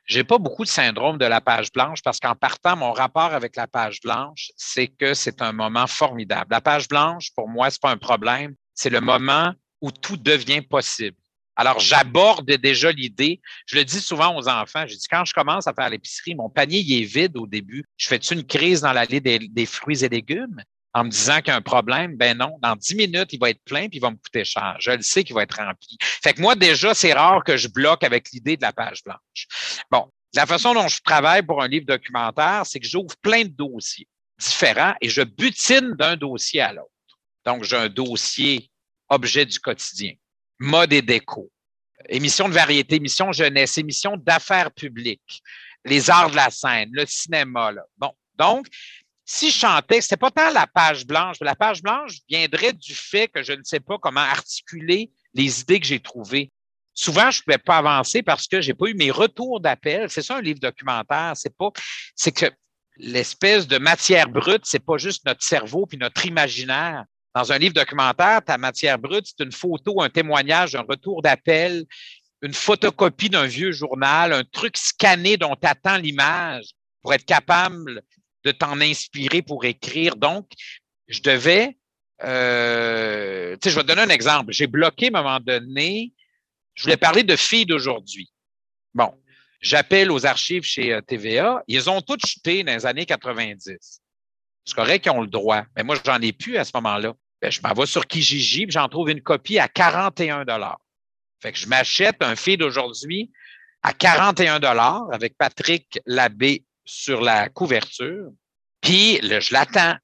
J'ai pas beaucoup de syndrome de la page blanche parce qu'en partant, mon rapport avec la page blanche, c'est que c'est un moment formidable. La page blanche, pour moi, c'est pas un problème. C'est le moment où tout devient possible. Alors, j'aborde déjà l'idée. Je le dis souvent aux enfants. Je dis, quand je commence à faire l'épicerie, mon panier est vide au début. Je fais-tu une crise dans l'allée des, des, fruits et légumes en me disant qu'il y a un problème? Ben non. Dans dix minutes, il va être plein puis il va me coûter cher. Je le sais qu'il va être rempli. Fait que moi, déjà, c'est rare que je bloque avec l'idée de la page blanche. Bon. La façon dont je travaille pour un livre documentaire, c'est que j'ouvre plein de dossiers différents et je butine d'un dossier à l'autre. Donc, j'ai un dossier objet du quotidien mode et déco, émission de variété, émission jeunesse, émission d'affaires publiques, les arts de la scène, le cinéma. Là. Bon, donc, si je chantais, c'était pas tant la page blanche. La page blanche viendrait du fait que je ne sais pas comment articuler les idées que j'ai trouvées. Souvent, je ne pouvais pas avancer parce que j'ai pas eu mes retours d'appel. C'est ça un livre documentaire. C'est pas, c'est que l'espèce de matière brute, c'est pas juste notre cerveau puis notre imaginaire. Dans un livre documentaire, ta matière brute, c'est une photo, un témoignage, un retour d'appel, une photocopie d'un vieux journal, un truc scanné dont tu attends l'image pour être capable de t'en inspirer pour écrire. Donc, je devais, euh, tu sais, je vais te donner un exemple. J'ai bloqué à un moment donné, je voulais parler de filles d'aujourd'hui. Bon, j'appelle aux archives chez euh, TVA. Ils ont toutes chuté dans les années 90. C'est correct qu'ils ont le droit. Mais moi, j'en ai plus à ce moment-là. Ben, je m'en vais sur Kijiji j'en trouve une copie à 41 Fait que je m'achète un feed d'aujourd'hui à 41 avec Patrick Labbé sur la couverture. Puis je l'attends.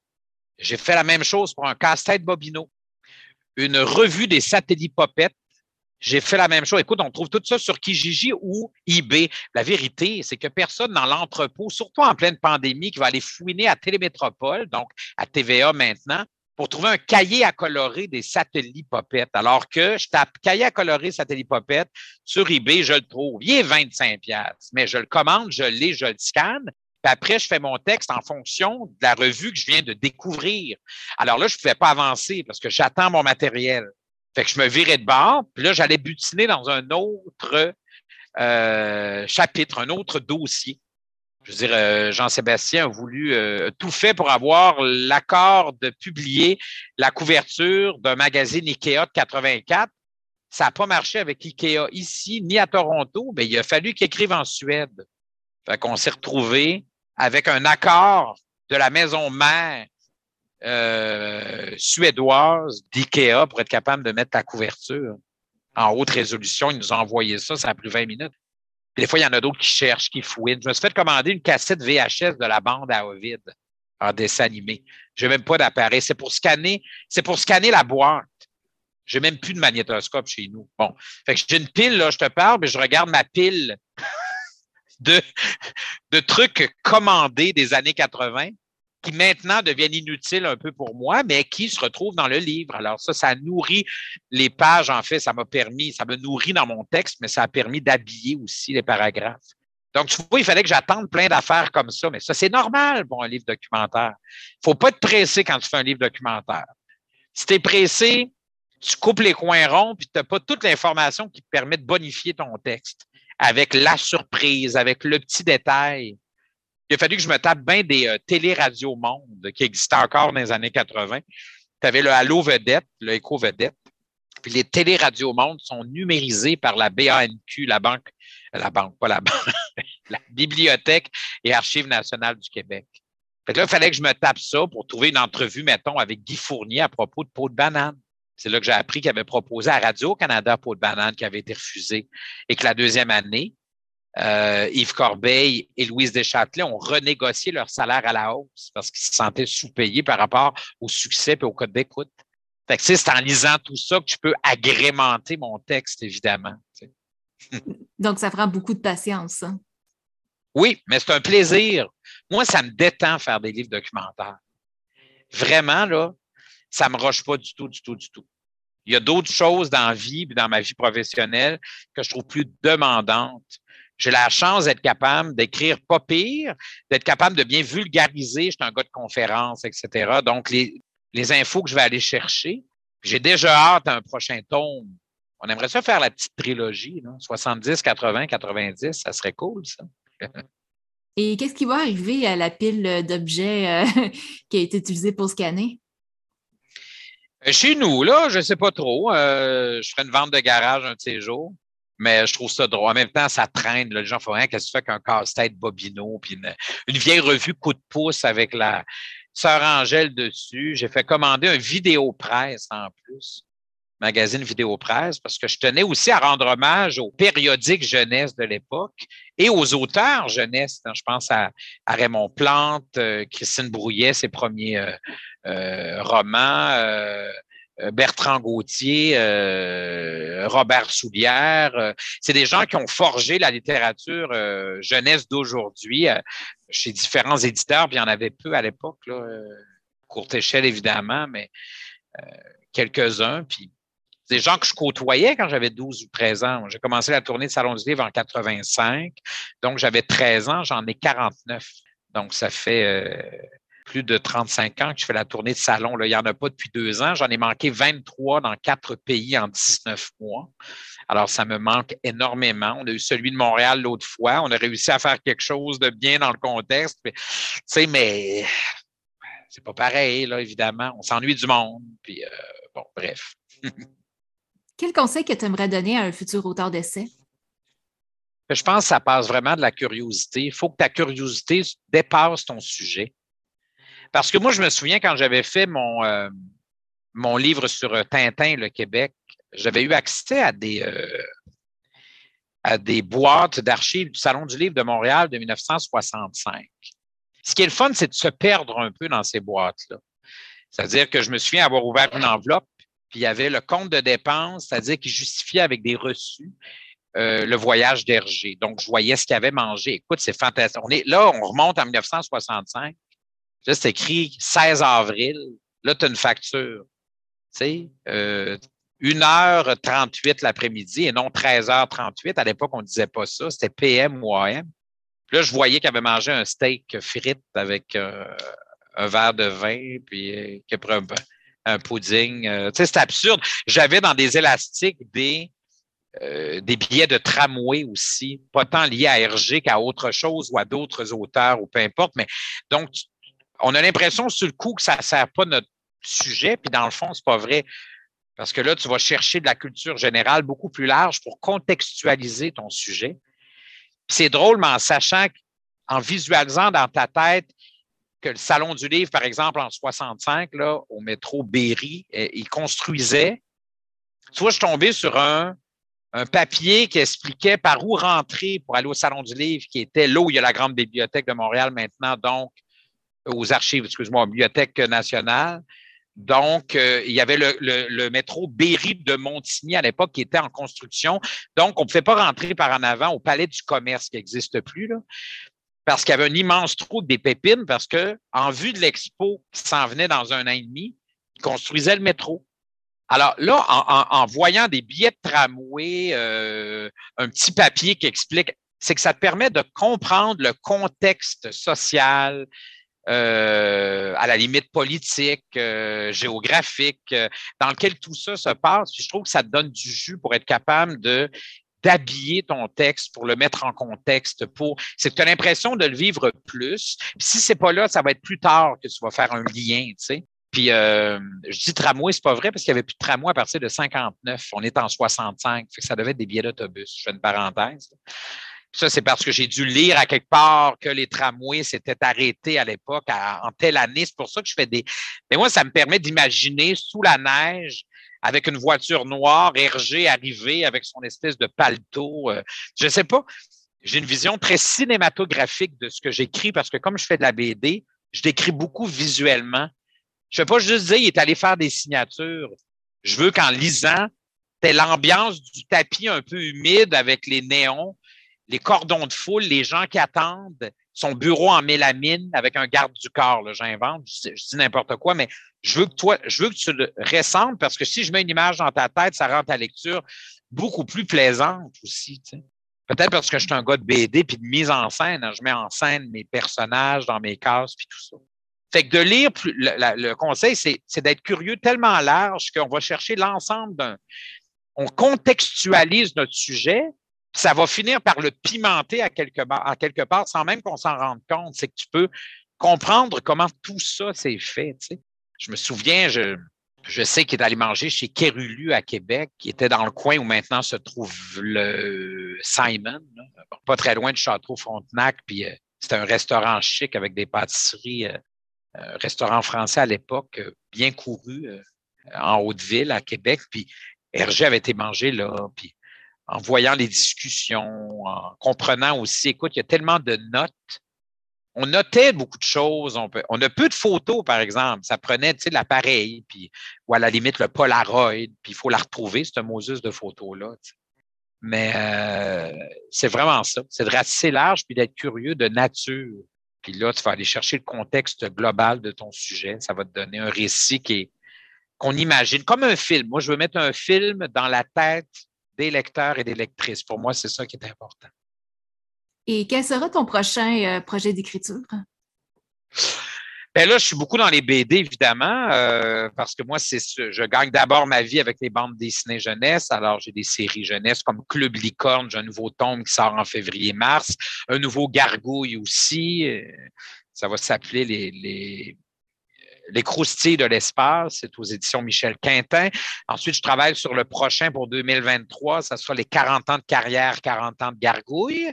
J'ai fait la même chose pour un casse-tête Bobino. Une revue des satellites popettes j'ai fait la même chose. Écoute, on trouve tout ça sur Kijiji ou eBay. La vérité, c'est que personne dans l'entrepôt, surtout en pleine pandémie, qui va aller fouiner à Télémétropole, donc à TVA maintenant, pour trouver un cahier à colorer des satellites popettes. Alors que je tape cahier à colorer satellites popettes sur eBay, je le trouve. Il est 25 mais je le commande, je l'ai, je le scanne. Puis après, je fais mon texte en fonction de la revue que je viens de découvrir. Alors là, je ne pouvais pas avancer parce que j'attends mon matériel. Fait que je me virais de bord, puis là, j'allais butiner dans un autre euh, chapitre, un autre dossier. Je veux dire, euh, Jean-Sébastien a voulu euh, tout fait pour avoir l'accord de publier la couverture d'un magazine IKEA de 84. Ça n'a pas marché avec IKEA ici, ni à Toronto. mais il a fallu qu'il écrive en Suède. Fait qu'on s'est retrouvé avec un accord de la maison mère euh, suédoise d'IKEA pour être capable de mettre la couverture en haute résolution. Ils nous ont envoyé ça, ça a pris 20 minutes. Des fois, il y en a d'autres qui cherchent, qui fouinent. Je me suis fait commander une cassette VHS de la bande à Ovid en dessin animé. Je n'ai même pas d'appareil. C'est pour scanner, c'est pour scanner la boîte. J'ai même plus de magnétoscope chez nous. Bon. Fait que j'ai une pile, là, je te parle, mais je regarde ma pile de trucs commandés des années 80 qui maintenant deviennent inutiles un peu pour moi, mais qui se retrouvent dans le livre. Alors ça, ça nourrit les pages, en fait, ça m'a permis, ça me nourrit dans mon texte, mais ça a permis d'habiller aussi les paragraphes. Donc, tu vois, il fallait que j'attende plein d'affaires comme ça, mais ça, c'est normal pour un livre documentaire. Il faut pas être pressé quand tu fais un livre documentaire. Si tu es pressé, tu coupes les coins ronds, puis tu n'as pas toute l'information qui te permet de bonifier ton texte avec la surprise, avec le petit détail. Il a fallu que je me tape bien des euh, télé-radio monde qui existaient encore dans les années 80. Tu avais le Halo Vedette, le Echo Vedette. Puis les télé-radio monde sont numérisés par la BANQ, la banque, la banque, pas la banque, la Bibliothèque et Archives nationales du Québec. Fait là, il fallait que je me tape ça pour trouver une entrevue, mettons, avec Guy Fournier à propos de peau de banane. C'est là que j'ai appris qu'il avait proposé à Radio-Canada peau de banane qui avait été refusé et que la deuxième année, euh, Yves Corbeil et Louise Deschâtelet ont renégocié leur salaire à la hausse parce qu'ils se sentaient sous-payés par rapport au succès et au code d'écoute. c'est en lisant tout ça que tu peux agrémenter mon texte, évidemment. Donc, ça prend beaucoup de patience. Hein? Oui, mais c'est un plaisir. Moi, ça me détend faire des livres documentaires. Vraiment, là, ça me roche pas du tout, du tout, du tout. Il y a d'autres choses dans la vie, dans ma vie professionnelle, que je trouve plus demandantes. J'ai la chance d'être capable d'écrire pas pire, d'être capable de bien vulgariser. Je suis un gars de conférence, etc. Donc, les, les infos que je vais aller chercher, j'ai déjà hâte à un prochain tome. On aimerait ça faire la petite trilogie, 70, 80, 90, ça serait cool, ça. Et qu'est-ce qui va arriver à la pile d'objets euh, qui a été utilisée pour scanner? Euh, chez nous, là, je ne sais pas trop. Euh, je ferai une vente de garage un de ces jours, mais je trouve ça drôle. En même temps, ça traîne. Les gens font rien. Qu'est-ce que tu fais qu'un casse-tête Bobino, puis une, vieille revue coup de pouce avec la sœur Angèle dessus. J'ai fait commander un vidéo presse en plus magazine Vidéo Presse, parce que je tenais aussi à rendre hommage aux périodiques jeunesse de l'époque et aux auteurs jeunesse. Je pense à, Raymond Plante, euh, Christine Brouillet, ses premiers euh, euh, romans, Bertrand Gauthier, Robert Soulière. C'est des gens qui ont forgé la littérature jeunesse d'aujourd'hui chez différents éditeurs, puis il y en avait peu à l'époque, courte échelle évidemment, mais quelques-uns. Puis des gens que je côtoyais quand j'avais 12 ou 13 ans. J'ai commencé la tournée de Salon du Livre en 85. Donc, j'avais 13 ans, j'en ai 49. Donc, ça fait euh, plus de 35 ans que je fais la tournée de salon. Là, il n'y en a pas depuis deux ans. J'en ai manqué 23 dans quatre pays en 19 mois. Alors, ça me manque énormément. On a eu celui de Montréal l'autre fois. On a réussi à faire quelque chose de bien dans le contexte. Tu sais, mais c'est pas pareil, là, évidemment. On s'ennuie du monde. Puis, euh, bon, bref. Quel conseil que tu aimerais donner à un futur auteur d'essai? Je pense que ça passe vraiment de la curiosité. Il faut que ta curiosité dépasse ton sujet. Parce que moi, je me souviens quand j'avais fait mon, euh, mon livre sur euh, Tintin, le Québec, j'avais eu accès à des, euh, à des boîtes d'archives du Salon du Livre de Montréal de 1965. Ce qui est le fun, c'est de se perdre un peu dans ces boîtes-là. C'est-à-dire que je me souviens avoir ouvert une enveloppe puis il y avait le compte de dépenses, c'est-à-dire qu'il justifiait avec des reçus le voyage d'Hergé. Donc, je voyais ce qu'il avait mangé. Écoute, c'est fantastique. On est, là, on remonte en 1965. Là, c'est écrit 16 avril. Là, tu as une facture. Tu sais, euh, 1h38 l'après-midi et non 13h38. À l'époque, on ne disait pas ça. C'était PM ou AM. là, je voyais qu'il avait mangé un steak frites avec euh, un verre de vin, puis euh, un pudding. Euh, tu sais, c'est absurde. J'avais dans des élastiques des, euh, des billets de tramway aussi, pas tant liés à Hergé qu'à autre chose ou à d'autres auteurs ou peu importe. Mais donc, on a l'impression sur le coup que ça ne sert pas notre sujet, puis dans le fond, c'est pas vrai. Parce que là, tu vas chercher de la culture générale beaucoup plus large pour contextualiser ton sujet. C'est drôle, mais en sachant, en visualisant dans ta tête que le Salon du Livre, par exemple, en 65, là, au métro Berry, eh, il construisait. Tu vois, je suis tombé sur un, un papier qui expliquait par où rentrer pour aller au Salon du Livre, qui était là où il y a la grande bibliothèque de Montréal maintenant, donc aux archives, excuse-moi, Bibliothèque nationale. Donc, euh, il y avait le, métro Berry de Montigny à l'époque qui était en construction. Donc, on ne pouvait pas rentrer par en avant au Palais du commerce qui n'existe plus, parce qu'il y avait un immense trou des pépines, parce que en vue de l'expo qui s'en venait dans un an et demi, ils construisaient le métro. Alors là, en, voyant des billets de tramway, euh, un petit papier qui explique, c'est que ça te permet de comprendre le contexte social, euh, à la limite politique, euh, géographique, euh, dans lequel tout ça se passe. je trouve que ça te donne du jus pour être capable de d'habiller ton texte pour le mettre en contexte pour c'est que tu as l'impression de le vivre plus. Si c'est pas là ça va être plus tard que tu vas faire un lien tu sais. Puis je dis tramway c'est pas vrai parce qu'il y avait plus de tramway à partir de 59 on est en 65 fait que ça devait être des billets d'autobus. Je fais une parenthèse ça, c'est parce que j'ai dû lire à quelque part que les tramways s'étaient arrêtés à l'époque en telle année. C'est pour ça que je fais des. Mais moi, ça me permet d'imaginer sous la neige avec une voiture noire, Hergé arrivé avec son espèce de paletot. Euh, je ne sais pas. J'ai une vision très cinématographique de ce que j'écris parce que comme je fais de la BD, je décris beaucoup visuellement. Je ne veux pas juste dire il est allé faire des signatures. Je veux qu'en lisant, tu l'ambiance du tapis un peu humide avec les néons, les cordons de foule, les gens qui attendent, son bureau en mélamine avec un garde du corps, j'invente, je, dis n'importe quoi, mais je veux que toi, je veux que tu le ressembles parce que si je mets une image dans ta tête, ça rend ta lecture beaucoup plus plaisante aussi. Peut-être parce que je suis un gars de BD puis de mise en scène. Hein, je mets en scène mes personnages dans mes cases puis tout ça. Fait que de lire, le, le conseil, c'est d'être curieux tellement large qu'on va chercher l'ensemble d'un. On contextualise notre sujet, ça va finir par le pimenter à quelque, part sans même qu'on s'en rende compte. C'est que tu peux comprendre comment tout ça s'est fait. Je me souviens, je, sais qu'il est allé manger chez Kerulu à Québec, qui était dans le coin où maintenant se trouve le Simon, pas très loin de Château-Frontenac. Puis euh, c'était un restaurant chic avec des pâtisseries, euh, un restaurant français à l'époque, euh, bien couru en Haute-Ville à Québec. Puis Hergé avait été mangé là. En voyant les discussions, en comprenant aussi, écoute, il y a tellement de notes. On notait beaucoup de choses. On, a peu de photos, par exemple. Ça prenait, tu sais, l'appareil, ou à la limite, le Polaroid, puis il faut la retrouver, ce Moses de photos-là. Mais euh, c'est vraiment ça. C'est de assez large, puis d'être curieux de nature. Puis là, tu vas aller chercher le contexte global de ton sujet. Ça va te donner un récit qui qu'on imagine, comme un film. Moi, je veux mettre un film dans la tête des lecteurs et des lectrices. Pour moi, c'est ça qui est important. Et quel sera ton prochain euh, projet d'écriture? Ben là, je suis beaucoup dans les BD, évidemment, euh, parce que moi, c'est je gagne d'abord ma vie avec les bandes dessinées jeunesse. Alors, j'ai des séries jeunesse comme Club Licorne, j'ai un nouveau tome qui sort en février-mars, un nouveau Gargouille aussi. Euh, ça va s'appeler les les croustilles de l'espace, c'est aux éditions Michel Quintin. Ensuite, je travaille sur le prochain pour 2023. Ça sera les 40 ans de carrière, 40 ans de gargouille.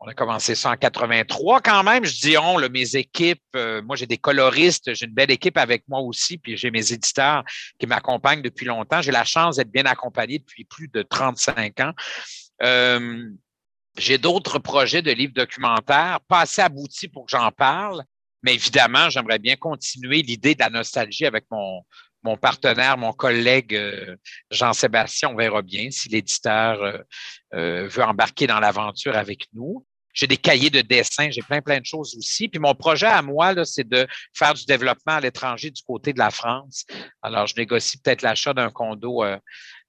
On a commencé ça en 83 quand même. Je dis on, mes équipes, euh, moi j'ai des coloristes, j'ai une belle équipe avec moi aussi, puis j'ai mes éditeurs qui m'accompagnent depuis longtemps. J'ai la chance d'être bien accompagné depuis plus de 35 ans. Euh, j'ai d'autres projets de livres documentaires, pas assez aboutis pour que j'en parle, mais évidemment, j'aimerais bien continuer l'idée de la nostalgie avec mon, mon partenaire, mon collègue euh, Jean-Sébastien. On verra bien si l'éditeur euh, euh, veut embarquer dans l'aventure avec nous. J'ai des cahiers de dessin, j'ai plein, plein de choses aussi. Puis mon projet à moi, c'est de faire du développement à l'étranger du côté de la France. Alors, je négocie peut-être l'achat d'un condo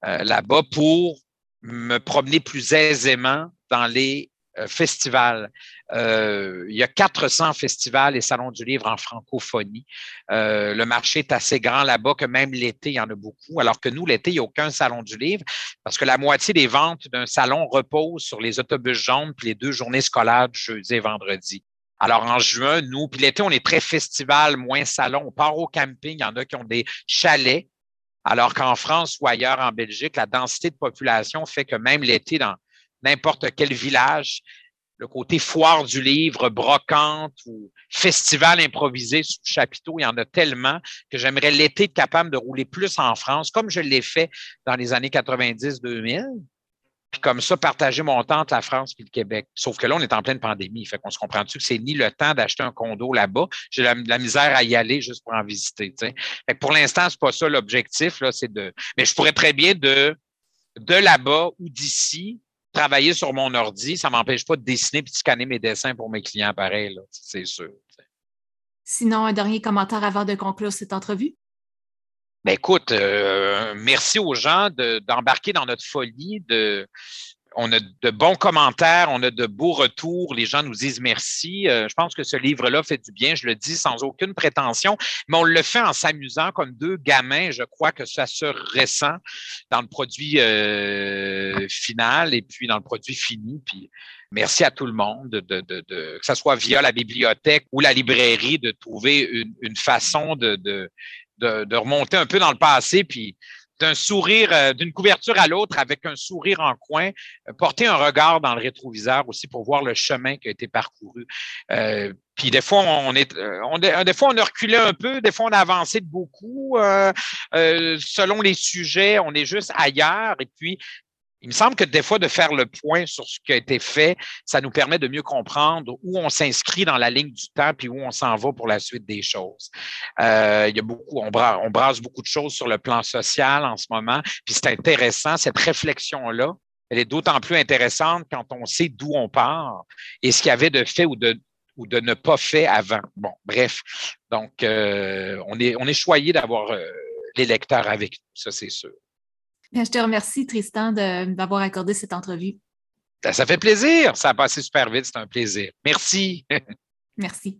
là-bas pour me promener plus aisément dans les euh, festival. Euh, il y a 400 festivals et salons du livre en francophonie. Euh, le marché est assez grand là-bas que même l'été, il y en a beaucoup, alors que nous, l'été, il n'y a aucun salon du livre parce que la moitié des ventes d'un salon reposent sur les autobus jaunes puis les deux journées scolaires du jeudi et vendredi. Alors, en juin, nous, puis l'été, on est très festival, moins salon. On part au camping. Il y en a qui ont des chalets. Alors qu'en France ou ailleurs en Belgique, la densité de population fait que même l'été, dans n'importe quel village, le côté foire du livre, brocante ou festival improvisé sous chapiteau, il y en a tellement que j'aimerais l'été être capable de rouler plus en France, comme je l'ai fait dans les années 90-2000. Puis comme ça, partager mon temps entre la France et le Québec. Sauf que là, on est en pleine pandémie. Fait qu'on se comprend dessus que c'est ni le temps d'acheter un condo là-bas? J'ai la, misère à y aller juste pour en visiter. Pour l'instant, c'est pas ça l'objectif. Là, c'est de. Mais je pourrais très bien de, de là-bas ou d'ici travailler sur mon ordi. Ça m'empêche pas de dessiner et de scanner mes dessins pour mes clients pareil, c'est sûr. Sinon, un dernier commentaire avant de conclure cette entrevue? Ben écoute, euh, merci aux gens d'embarquer dans notre folie. De, on a de bons commentaires, on a de beaux retours. Les gens nous disent merci. Euh, je pense que ce livre-là fait du bien. Je le dis sans aucune prétention, mais on le fait en s'amusant comme deux gamins. Je crois que ça se ressent dans le produit euh, final et puis dans le produit fini. Puis merci à tout le monde, de, de, de, que ce soit via la bibliothèque ou la librairie, de trouver une, une façon de, de, remonter un peu dans le passé, puis d'un sourire, euh, d'une couverture à l'autre avec un sourire en coin, euh, porter un regard dans le rétroviseur aussi pour voir le chemin qui a été parcouru. Euh, puis des fois, on est, on, des fois, on a reculé un peu, des fois, on a avancé de beaucoup. selon les sujets, on est juste ailleurs. Et puis, il me semble que des fois, de faire le point sur ce qui a été fait, ça nous permet de mieux comprendre où on s'inscrit dans la ligne du temps puis où on s'en va pour la suite des choses. Euh, il y a beaucoup, on brasse, beaucoup de choses sur le plan social en ce moment, puis c'est intéressant, cette réflexion-là, elle est d'autant plus intéressante quand on sait d'où on part et ce qu'il y avait de fait ou de, ou de ne pas fait avant. Bon, bref. Donc, euh, on, est, on est choyé d'avoir euh, les lecteurs avec nous, ça c'est sûr. Je te remercie, Tristan, d'avoir accordé cette entrevue. Ça fait plaisir. Ça a passé super vite. C'est un plaisir. Merci. Merci.